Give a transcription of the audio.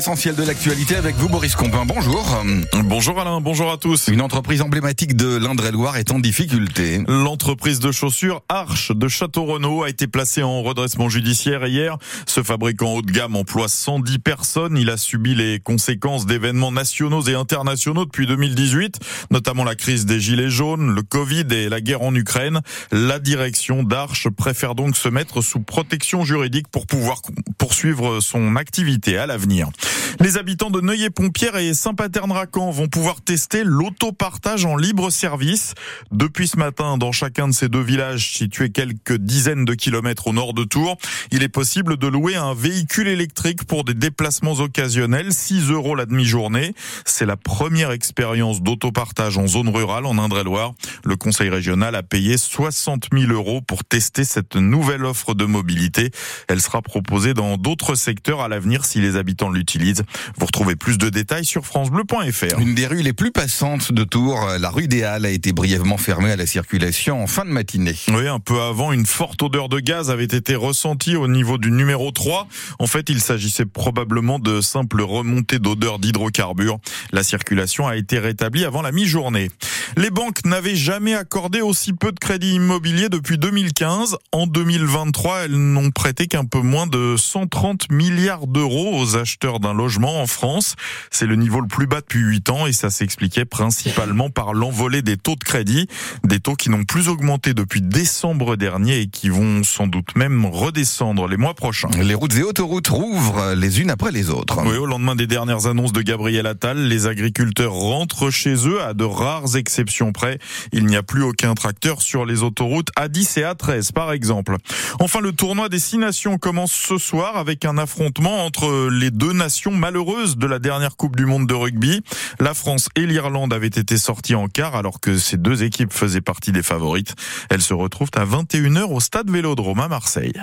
L'essentiel de l'actualité avec vous, Boris Compin. Bonjour. Bonjour Alain, bonjour à tous. Une entreprise emblématique de l'Indre-et-Loire est en difficulté. L'entreprise de chaussures Arche de Château-Renaud a été placée en redressement judiciaire hier. Ce fabricant haut de gamme emploie 110 personnes. Il a subi les conséquences d'événements nationaux et internationaux depuis 2018, notamment la crise des gilets jaunes, le Covid et la guerre en Ukraine. La direction d'Arche préfère donc se mettre sous protection juridique pour pouvoir poursuivre son activité à l'avenir. Les habitants de Neuilly-Pompière et Saint-Paterne-Racan vont pouvoir tester l'autopartage en libre service. Depuis ce matin, dans chacun de ces deux villages situés quelques dizaines de kilomètres au nord de Tours, il est possible de louer un véhicule électrique pour des déplacements occasionnels, 6 euros la demi-journée. C'est la première expérience d'autopartage en zone rurale en Indre-et-Loire. Le conseil régional a payé 60 000 euros pour tester cette nouvelle offre de mobilité. Elle sera proposée dans d'autres secteurs à l'avenir si les habitants l'utilisent. Vous retrouvez plus de détails sur francebleu.fr. Une des rues les plus passantes de Tours, la rue des Halles, a été brièvement fermée à la circulation en fin de matinée. Oui, un peu avant, une forte odeur de gaz avait été ressentie au niveau du numéro 3. En fait, il s'agissait probablement de simples remontées d'odeur d'hydrocarbures. La circulation a été rétablie avant la mi-journée. Les banques n'avaient jamais accordé aussi peu de crédits immobiliers depuis 2015. En 2023, elles n'ont prêté qu'un peu moins de 130 milliards d'euros aux acheteurs d'un logement en France. C'est le niveau le plus bas depuis 8 ans et ça s'expliquait principalement par l'envolée des taux de crédit, des taux qui n'ont plus augmenté depuis décembre dernier et qui vont sans doute même redescendre les mois prochains. Les routes et autoroutes rouvrent les unes après les autres. Oui, au lendemain des dernières annonces de Gabriel Attal, les agriculteurs rentrent chez eux à de rares exceptions près. Il n'y a plus aucun tracteur sur les autoroutes A10 et A13 par exemple. Enfin, le tournoi des six nations commence ce soir avec un affrontement entre les deux nations malheureuses de la dernière Coupe du Monde de rugby. La France et l'Irlande avaient été sorties en quart alors que ces deux équipes faisaient partie des favorites. Elles se retrouvent à 21h au stade Vélodrome à Marseille.